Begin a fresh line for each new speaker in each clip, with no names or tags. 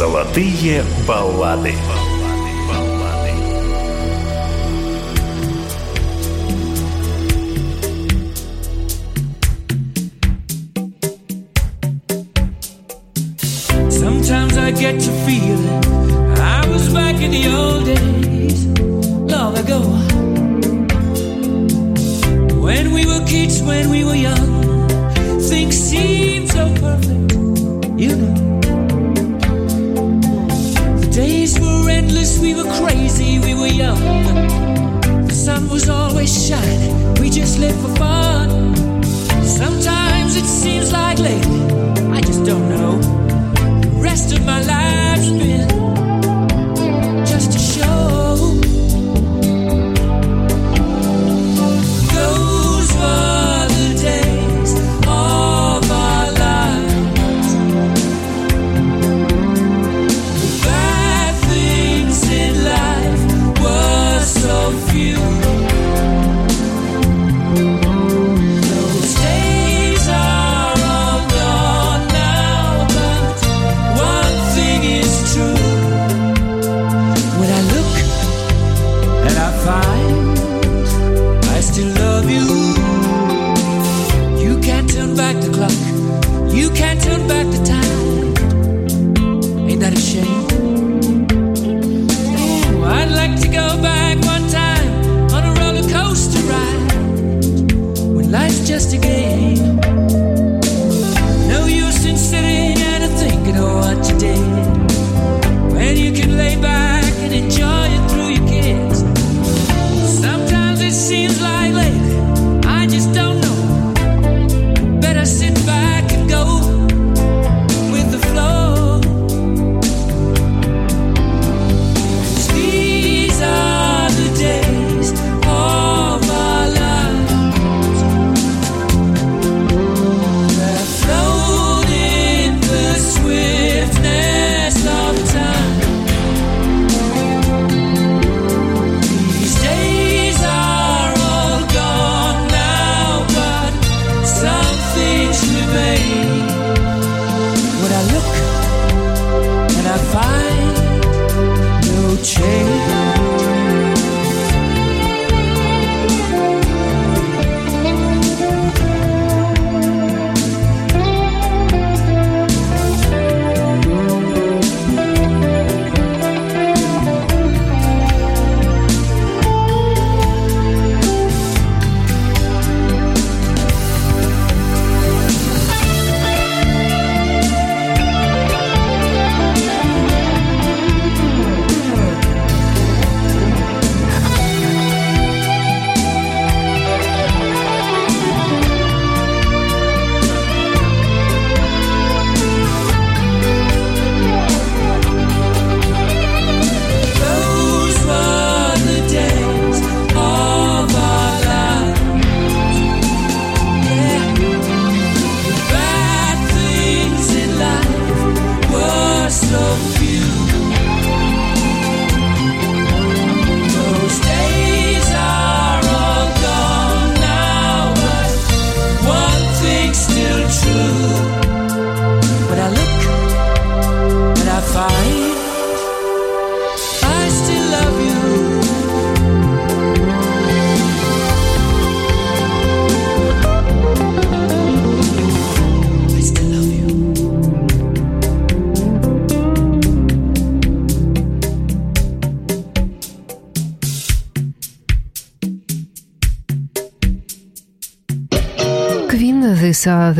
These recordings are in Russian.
Золотые баллады.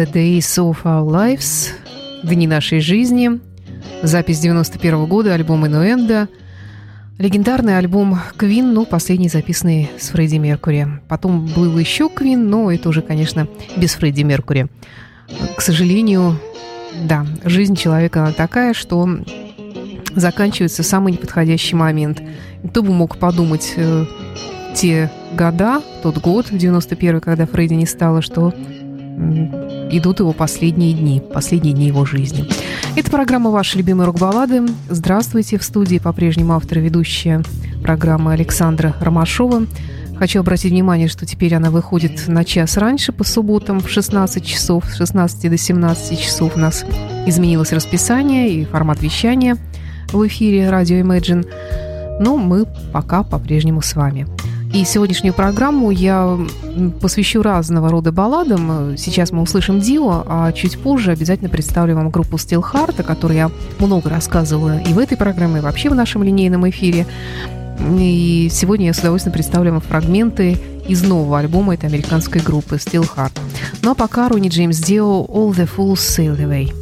The days of our lives,
дни нашей жизни, запись 91 года, альбом Инуэнда, легендарный альбом Queen, ну, последний записанный с Фредди Меркури. Потом был еще Queen, но это уже, конечно, без Фредди Меркури. К сожалению, да, жизнь человека она такая, что заканчивается в самый неподходящий момент. Кто бы мог подумать э, те года, тот год, 91 когда Фредди не стало, что идут его последние дни, последние дни его жизни. Это программа «Ваши любимые рок-баллады». Здравствуйте. В студии по-прежнему автор и ведущая программы Александра Ромашова. Хочу обратить внимание, что теперь она выходит на час раньше по субботам в 16 часов. С 16 до 17 часов у нас изменилось расписание и формат вещания – в эфире радио Imagine. Но мы пока по-прежнему с вами. И сегодняшнюю программу я посвящу разного рода балладам. Сейчас мы услышим Дио, а чуть позже обязательно представлю вам группу Steel Heart, о которой я много рассказывала и в этой программе, и вообще в нашем линейном эфире. И сегодня я с удовольствием представлю вам фрагменты из нового альбома этой американской группы Steel Heart. Ну а пока Ронни Джеймс Дио «All the Fools Sail Away».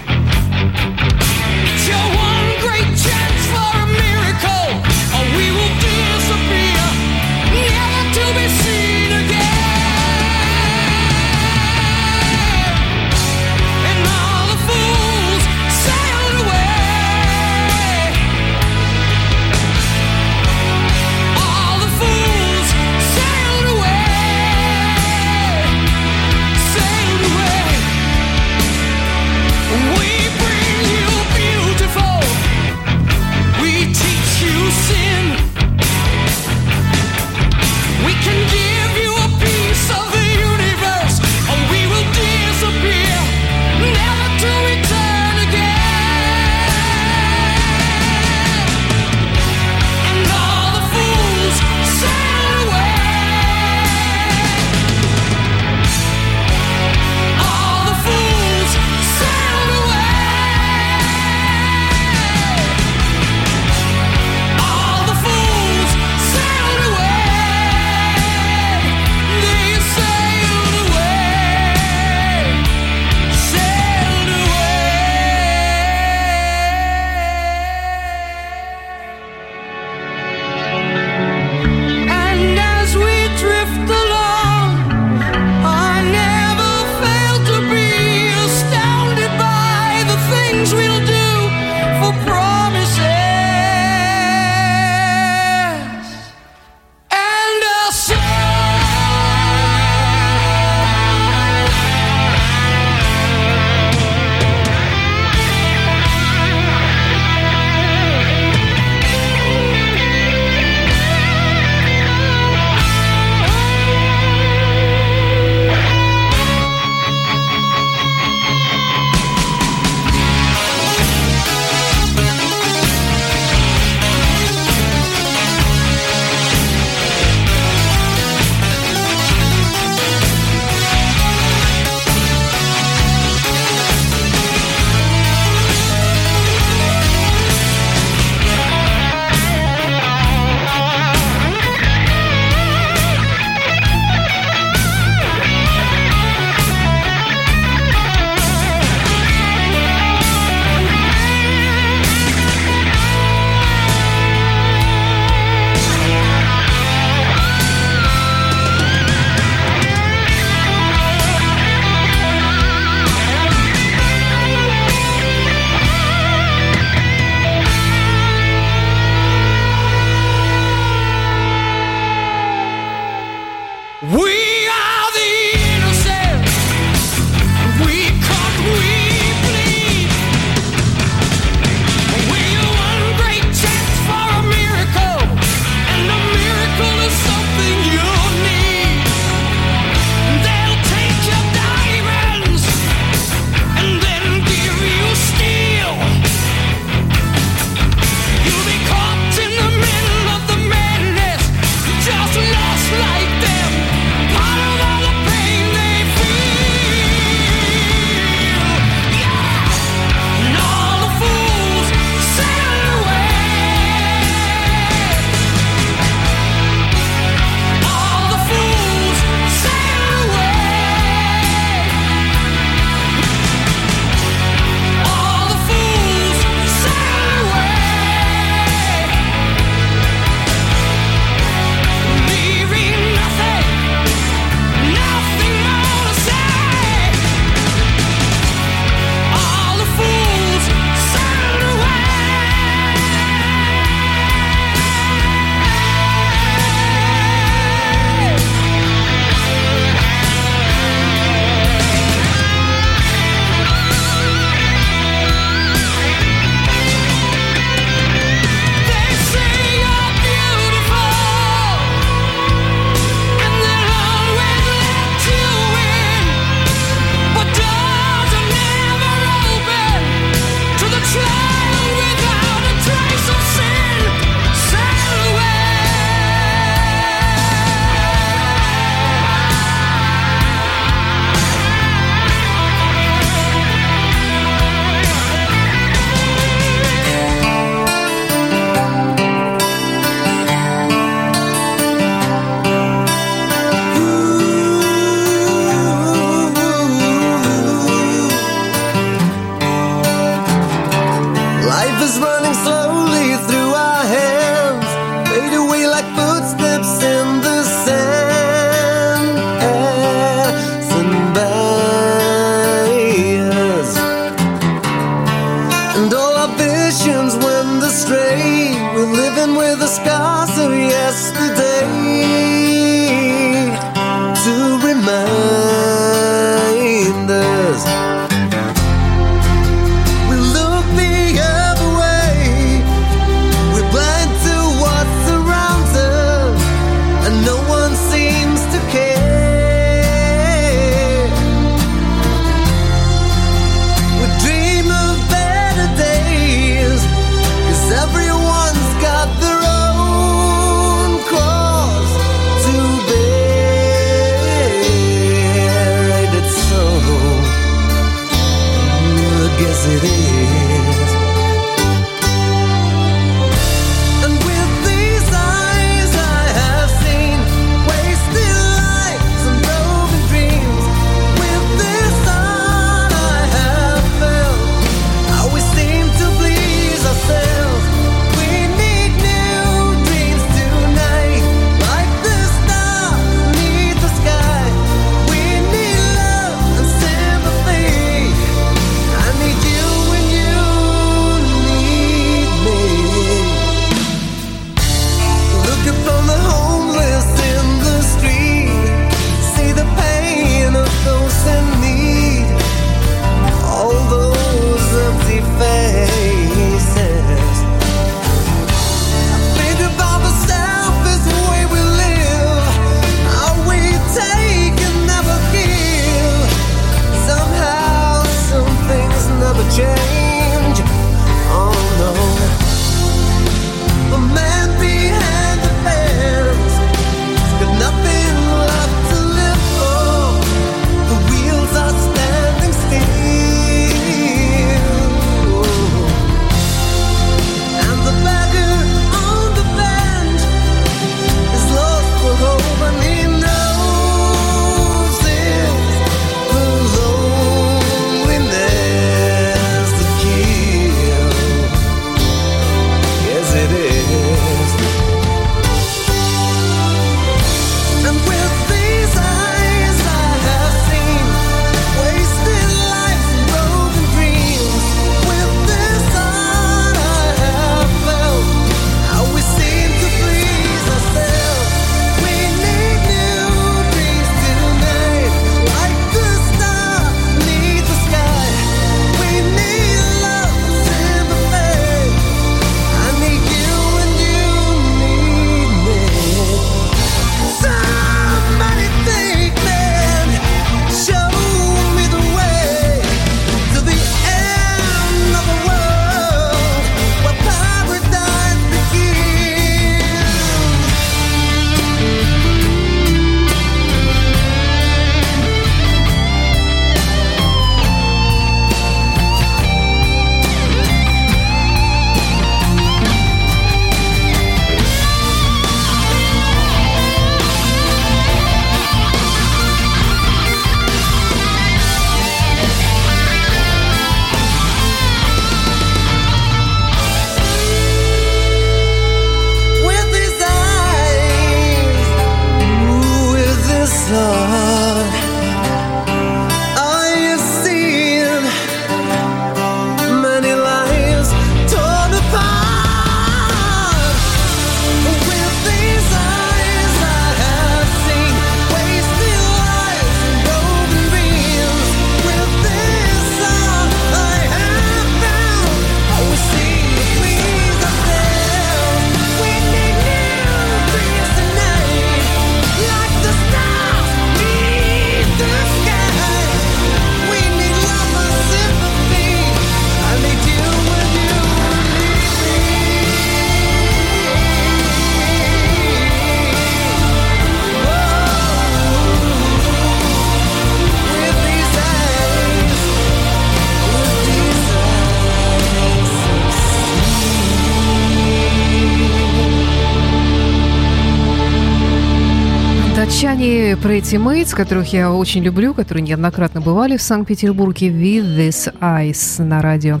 Датчане Pretty Mates, которых я очень люблю, которые неоднократно бывали в Санкт-Петербурге, With This Eyes на радио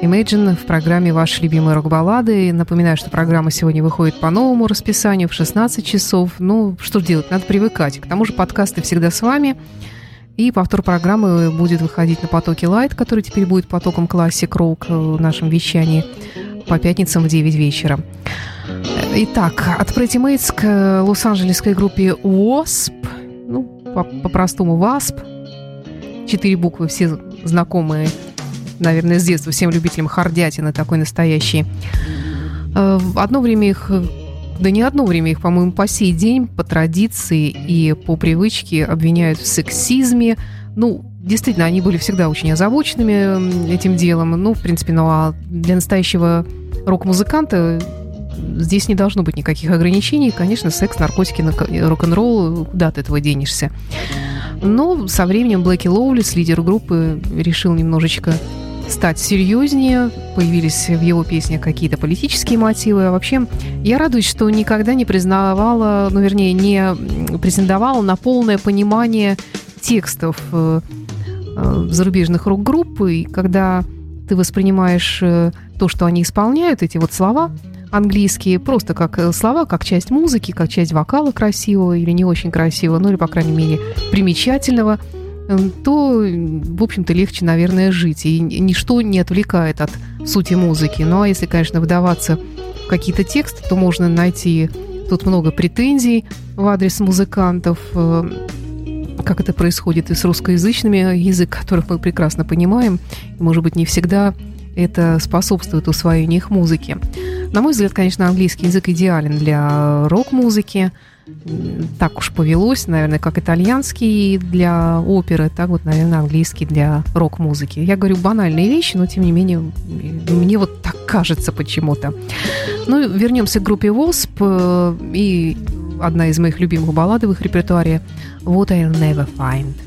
Imagine в программе «Ваши любимые рок-баллады». Напоминаю, что программа сегодня выходит по новому расписанию в 16 часов. Ну, что делать, надо привыкать. К тому же подкасты всегда с вами. И повтор программы будет выходить на потоке Light, который теперь будет потоком Classic Rock в нашем вещании по пятницам в 9 вечера. Итак, от Pretty Mates к лос-анджелесской группе WASP, ну, по-простому WASP, четыре буквы, все знакомые, наверное, с детства всем любителям хардятины такой настоящий. Э, одно время их да не одно время их, по-моему, по сей день по традиции и по привычке обвиняют в сексизме. Ну, действительно, они были всегда очень озабоченными этим делом. Ну, в принципе, ну а для настоящего рок-музыканта здесь не должно быть никаких ограничений. Конечно, секс, наркотики, рок-н-ролл, куда ты этого денешься. Но со временем Блэки Лоулис, лидер группы, решил немножечко стать серьезнее, появились в его песнях какие-то политические мотивы. А вообще, я радуюсь, что никогда не признавала, ну, вернее, не претендовала на полное понимание текстов э, э, зарубежных рок-групп, и когда ты воспринимаешь э, то, что они исполняют, эти вот слова английские, просто как слова, как часть музыки, как часть вокала красивого или не очень красивого, ну или, по крайней мере, примечательного – Эм, то, в общем-то, легче, наверное, жить. И ничто не отвлекает от сути музыки. Ну, а если, конечно, вдаваться в какие-то тексты, то можно найти тут много претензий в адрес музыкантов, э, как это происходит и с русскоязычными, язык которых мы прекрасно понимаем. И, может быть, не всегда это способствует усвоению их музыки. На мой взгляд, конечно, английский язык идеален для рок-музыки – так уж повелось, наверное, как итальянский для оперы, так вот, наверное, английский для рок-музыки. Я говорю банальные вещи, но тем не менее мне вот так кажется почему-то. Ну, вернемся к группе Wasp э, и одна из моих любимых баллад в их репертуаре «What I'll Never Find».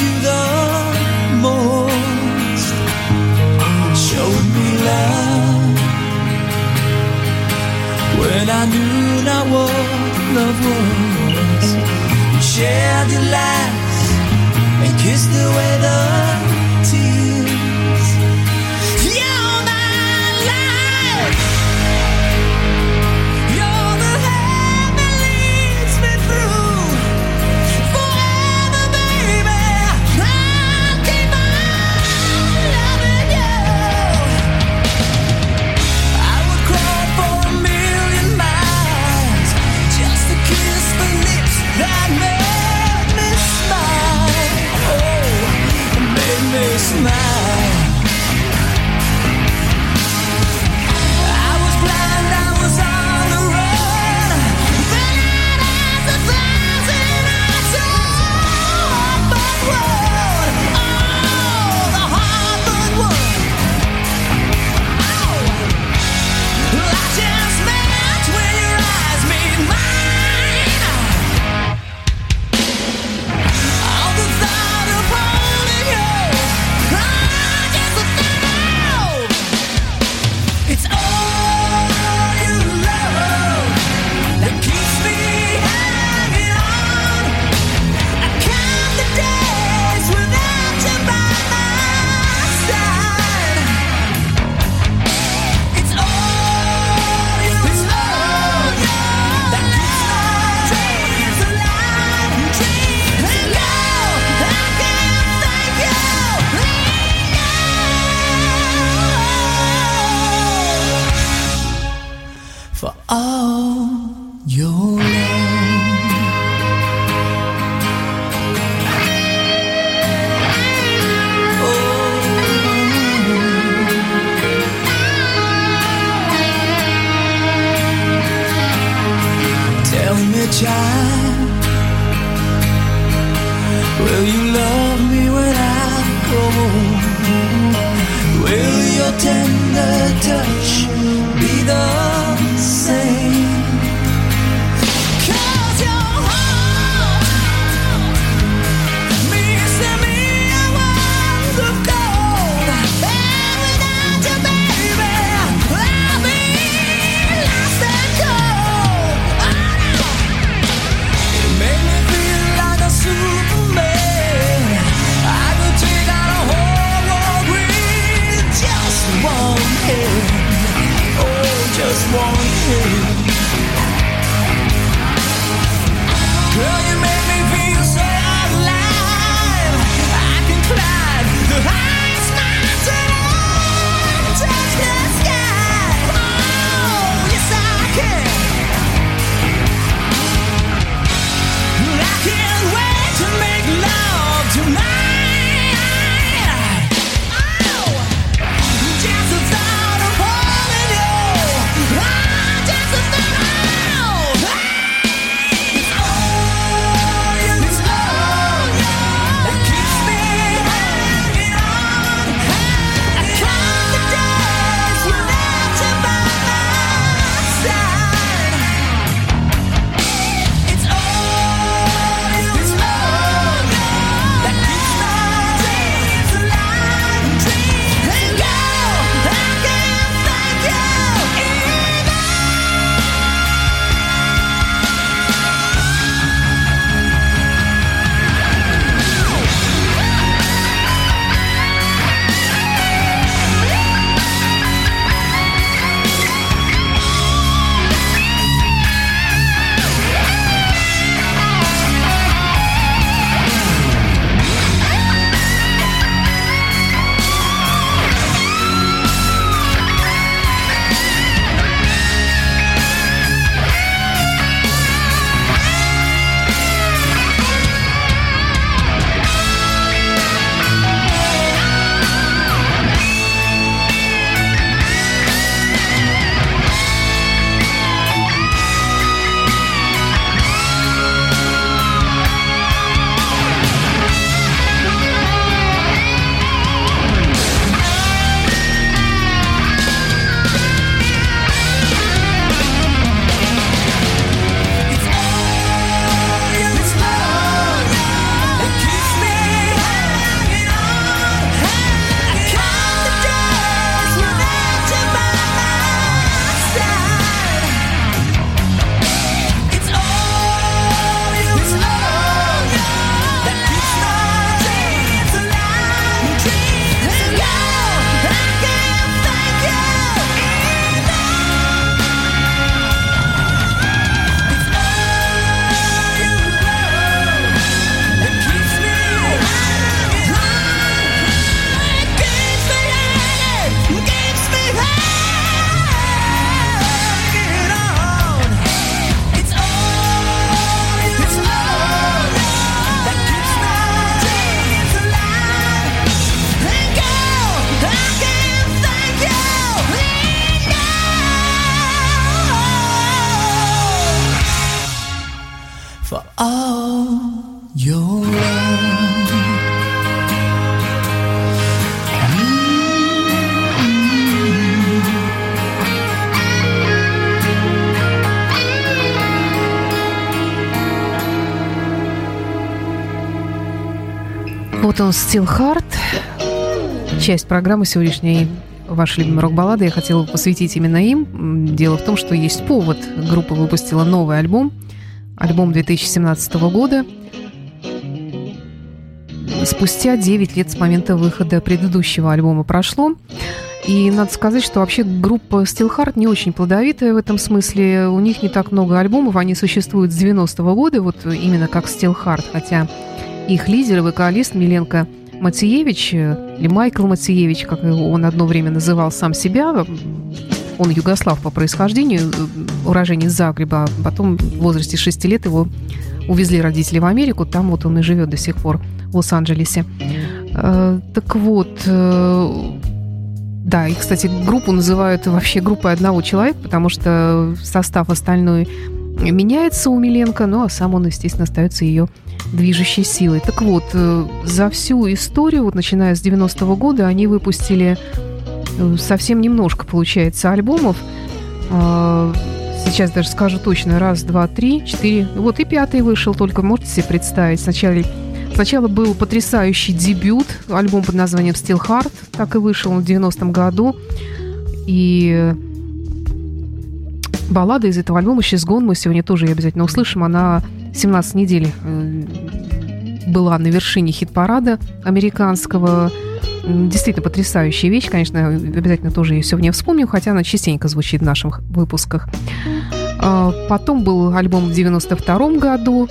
you the most. Showed me love when I knew not what love was. You shared the laughs and kissed away the tears.
Hard. Часть программы сегодняшней ваши любимые рок-баллады я хотела посвятить именно им. Дело в том, что есть повод. Группа выпустила новый альбом. Альбом 2017 года. Спустя 9 лет с момента выхода предыдущего альбома прошло. И надо сказать, что вообще группа Steel Heart не очень плодовитая в этом смысле. У них не так много альбомов, они существуют с 90-го года, вот именно как Steel Heart, хотя их лидер и вокалист Миленко Мациевич, или Майкл Мациевич, как он одно время называл сам себя, он югослав по происхождению, уроженец Загреба, а потом в возрасте 6 лет его увезли родители в Америку, там вот он и живет до сих пор, в Лос-Анджелесе. Э, так вот, э, да, и, кстати, группу называют вообще группой одного человека, потому что состав остальной меняется у Миленко, ну а сам он, естественно, остается ее движущей силой. Так вот, э, за всю историю, вот начиная с 90-го года, они выпустили э, совсем немножко, получается, альбомов. А, сейчас даже скажу точно. Раз, два, три, четыре. Вот и пятый вышел, только можете себе представить. Сначала, сначала был потрясающий дебют, альбом под названием Still Heart, так и вышел в 90-м году. И баллада из этого альбома «She's Gone» мы сегодня тоже обязательно услышим. Она 17 недель э, была на вершине хит-парада американского. Действительно потрясающая вещь. Конечно, обязательно тоже ее сегодня вспомним, хотя она частенько звучит в наших выпусках. А, потом был альбом в 92 году.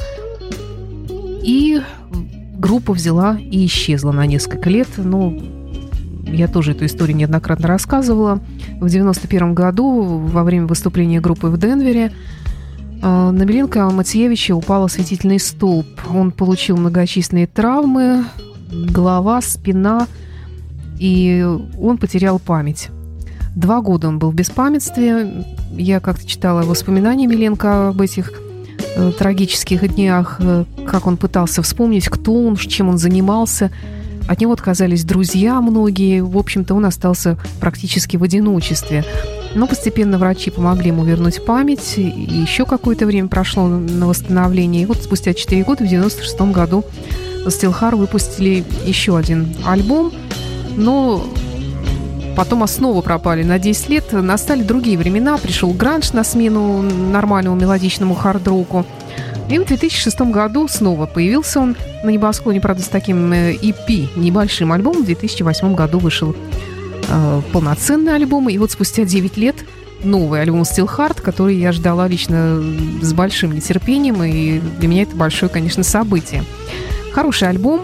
И группа взяла и исчезла на несколько лет. Ну, я тоже эту историю неоднократно рассказывала. В 91 году во время выступления группы в Денвере на Миленко Матьевича упал осветительный столб. Он получил многочисленные травмы, голова, спина, и он потерял память. Два года он был в беспамятстве. Я как-то читала воспоминания Миленко об этих э, трагических днях, э, как он пытался вспомнить, кто он, чем он занимался. От него отказались друзья многие. В общем-то, он остался практически в одиночестве. Но постепенно врачи помогли ему вернуть память, и еще какое-то время прошло на восстановление. И вот спустя 4 года, в 96 году, Стилхар выпустили еще один альбом, но потом основы пропали на 10 лет, настали другие времена, пришел гранж на смену нормальному мелодичному хард-року. И в 2006 году снова появился он на небосклоне, правда, с таким EP, э, небольшим альбомом. В 2008 году вышел э, полноценный альбом. И вот спустя 9 лет новый альбом Still Hard, который я ждала лично с большим нетерпением, и для меня это большое, конечно, событие. Хороший альбом,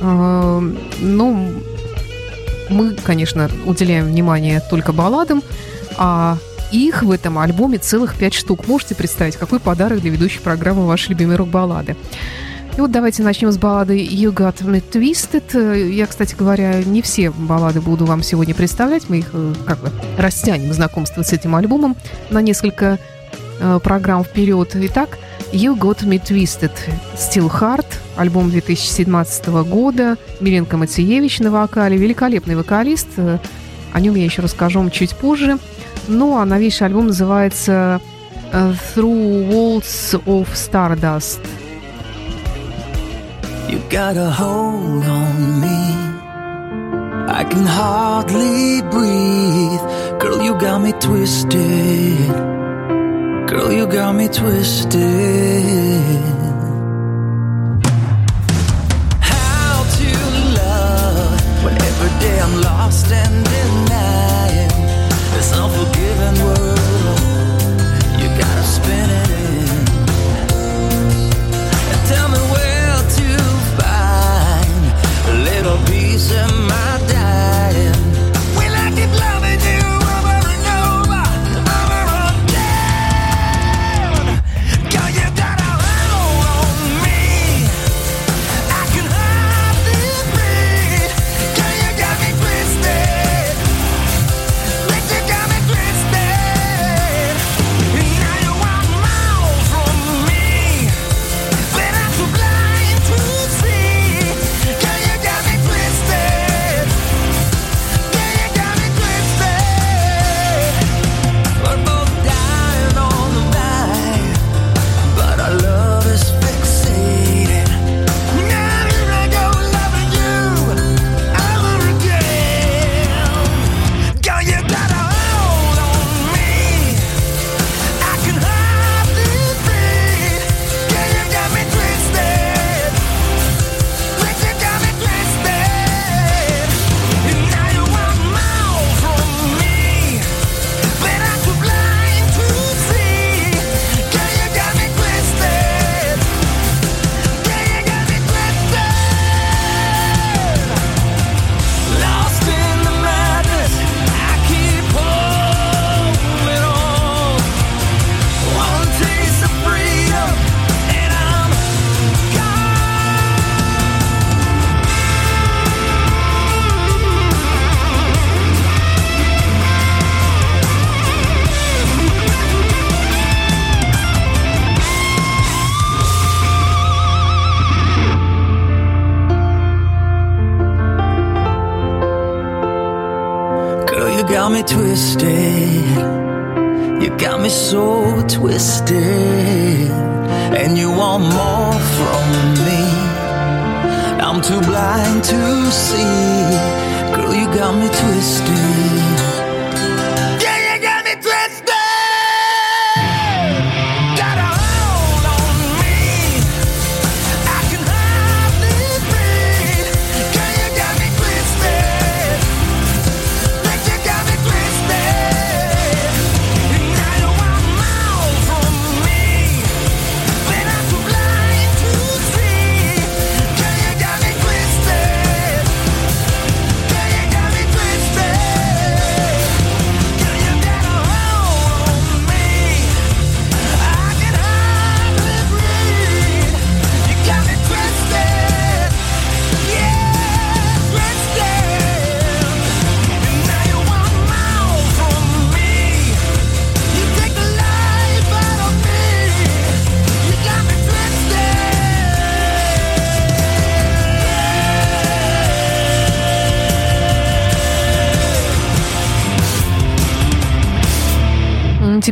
э, но мы, конечно, уделяем внимание только балладам, а их в этом альбоме целых пять штук. Можете представить, какой подарок для ведущей программы вашей любимой рок-баллады. И вот давайте начнем с баллады You Got Me Twisted. Я, кстати говоря, не все баллады буду вам сегодня представлять. Мы их э, как бы растянем знакомство с этим альбомом на несколько э, программ вперед. Итак, You Got Me Twisted. Still Hard, альбом 2017 года. Миленко Мациевич на вокале. Великолепный вокалист. О нем я еще расскажу вам чуть позже. Ну, а новейший альбом называется э, Through Walls of Stardust. Got a hold on me. I can hardly breathe. Girl, you got me twisted. Girl, you got me twisted. How to love when every day I'm lost and denying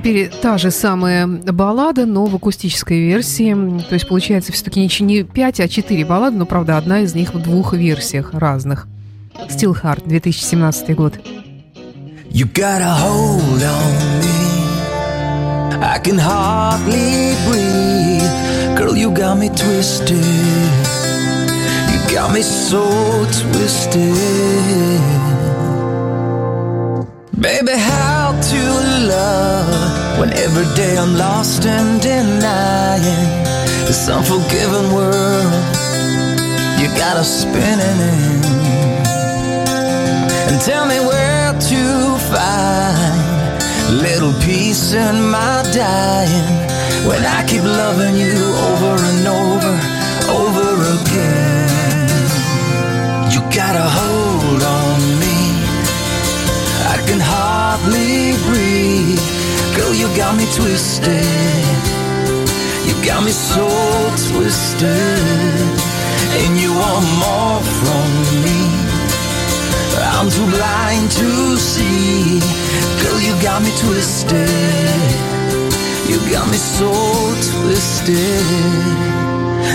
Теперь та же самая баллада, но в акустической версии. То есть получается все-таки не, ч- не 5, а 4 баллады, но, правда, одна из них в двух версиях разных. Still Hard, 2017 год.
Baby, how to love when every day I'm lost and denying this unforgiving world you got us spinning in. And tell me where to find little peace in my dying when I keep loving you over and over, over again. You got hardly breathe. Girl, you got me twisted. You got me so twisted. And you want more from me. I'm too blind to see. Girl, you got me twisted. You got me so twisted.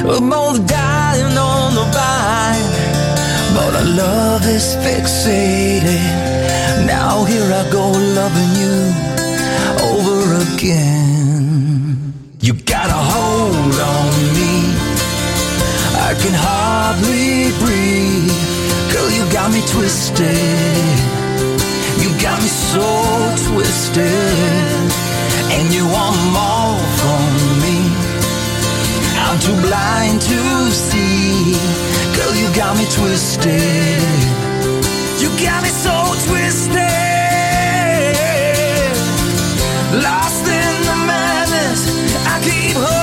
We're both dying on the vine. But our love is fixated. Now here I go loving you over again. You got a hold on me. I can hardly breathe. Girl, you got me twisted. You got me so twisted. And you want more from me. I'm too blind to see. Girl, you got me twisted. You got me so twisted. Lost in the madness. I keep holding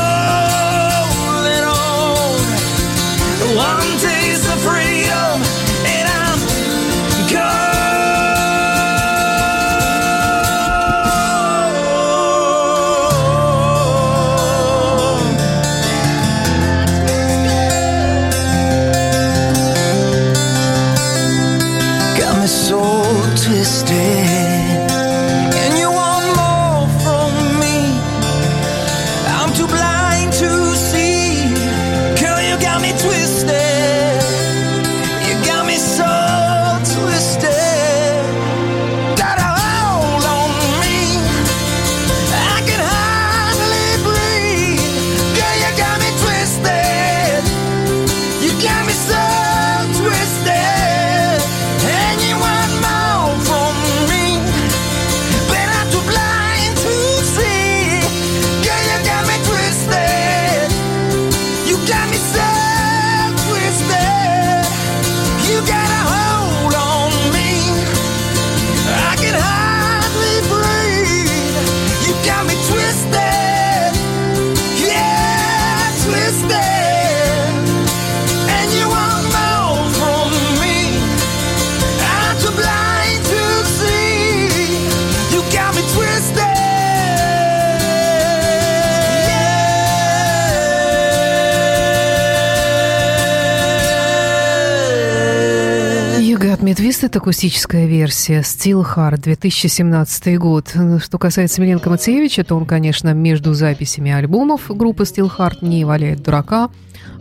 Twisted
акустическая версия Steel Heart 2017 год. Что касается Миленко Мацеевича, то он, конечно, между записями альбомов группы Steel Heart не валяет дурака.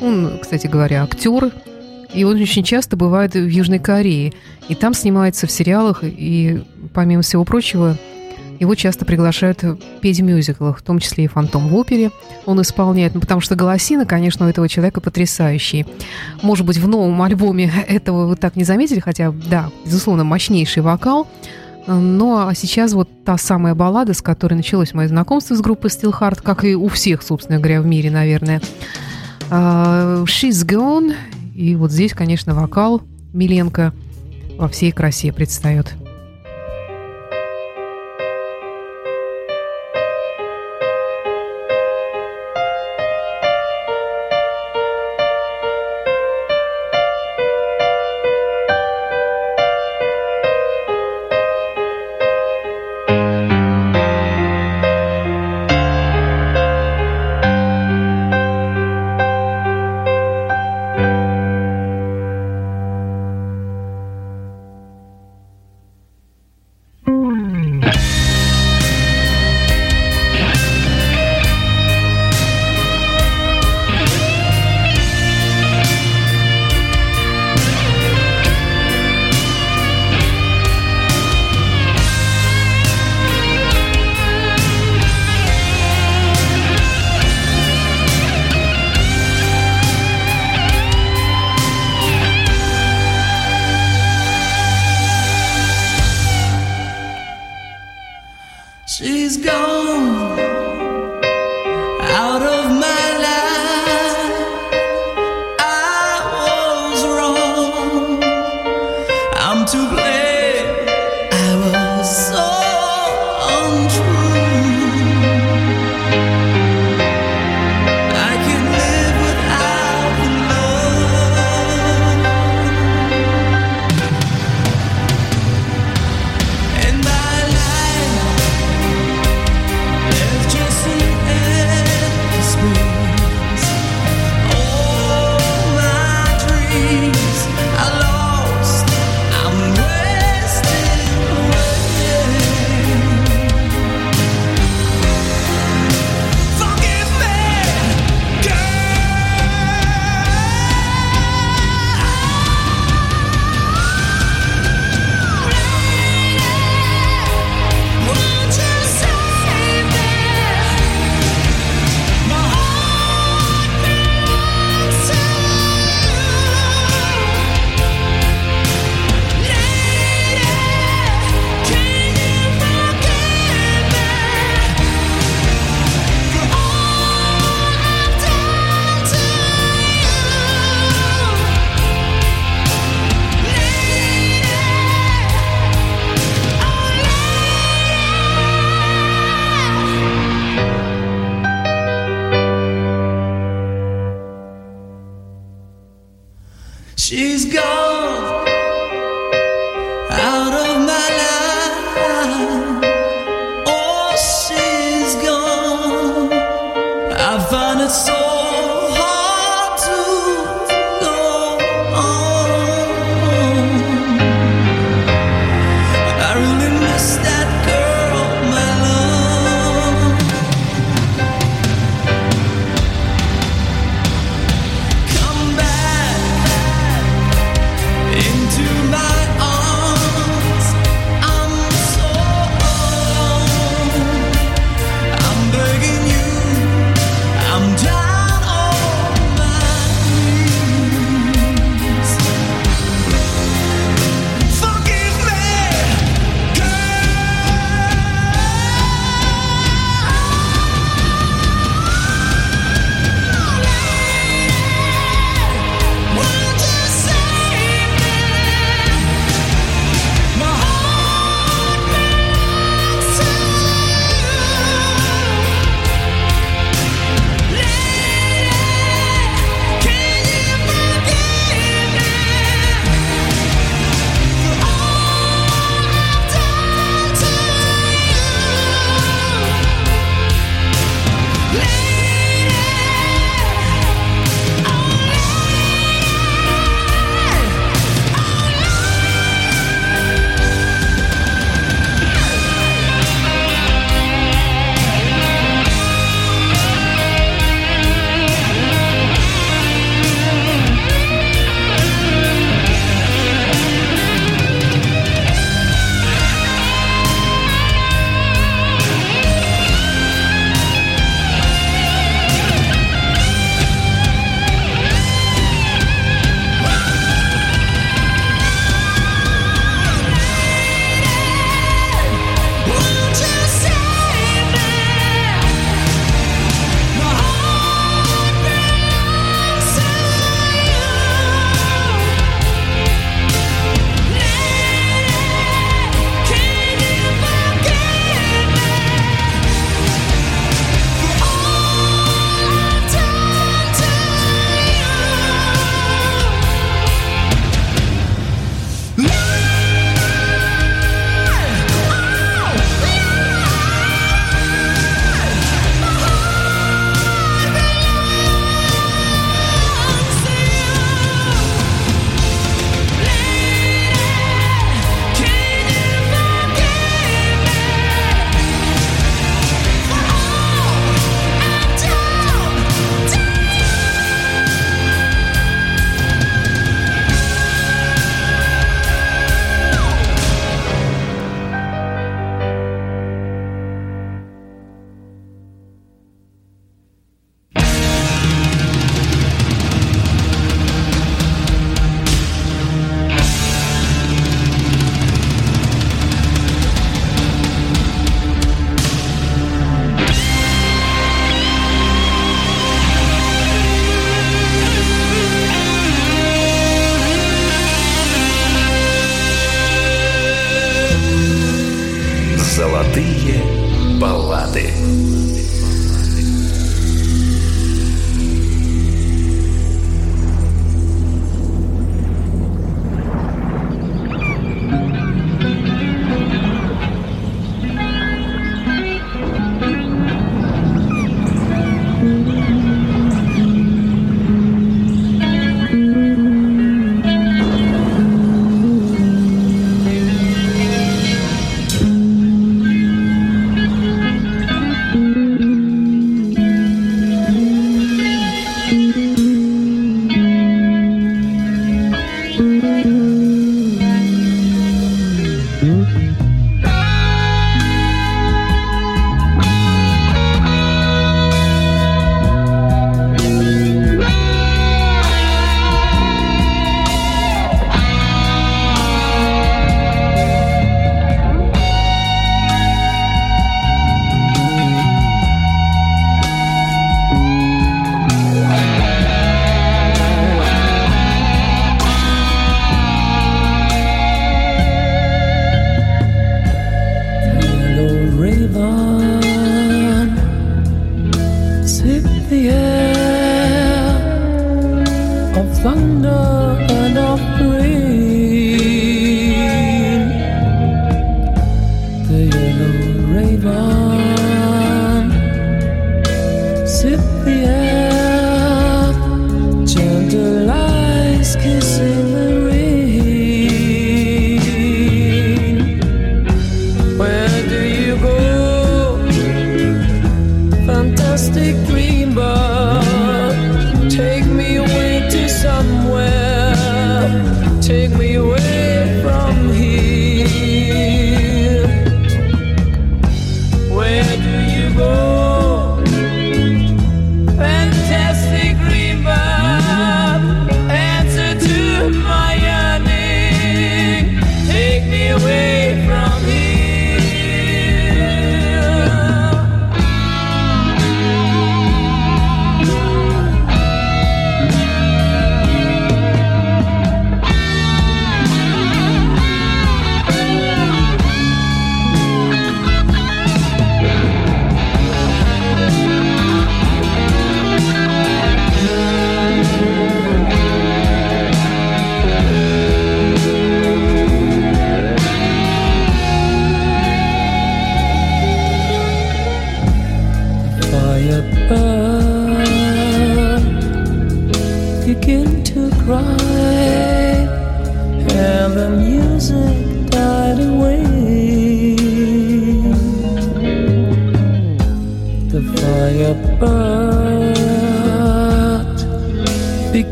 Он, кстати говоря, актер, и он очень часто бывает в Южной Корее. И там снимается в сериалах, и, помимо всего прочего, его часто приглашают петь в мюзиклах, в том числе и «Фантом» в опере он исполняет, ну, потому что голосина, конечно, у этого человека потрясающие. Может быть, в новом альбоме этого вы так не заметили, хотя, да, безусловно, мощнейший вокал, но а сейчас вот та самая баллада, с которой началось мое знакомство с группой Steel Heart, как и у всех, собственно говоря, в мире, наверное. А, She's Gone. И вот здесь, конечно, вокал Миленко во всей красе предстает.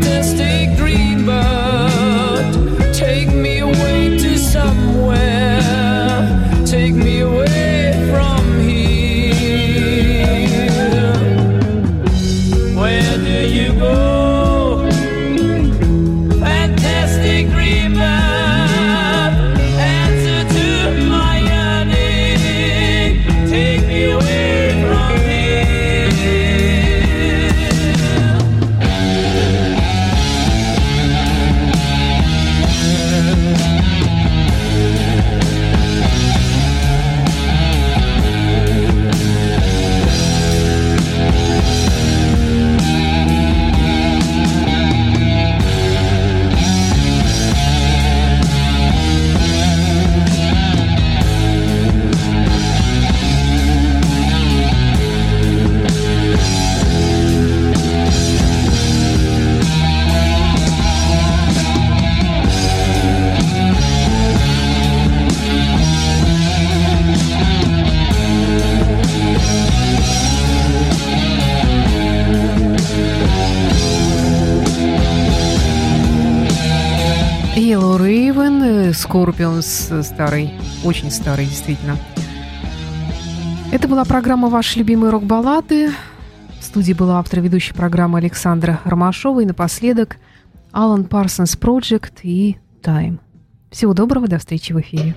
distant Скорпионс э, старый, очень старый, действительно. Это была программа «Ваши любимые рок-баллады». В студии была автор ведущей программы Александра Ромашова. И напоследок Alan Parsons Project и Time. Всего доброго, до встречи в эфире.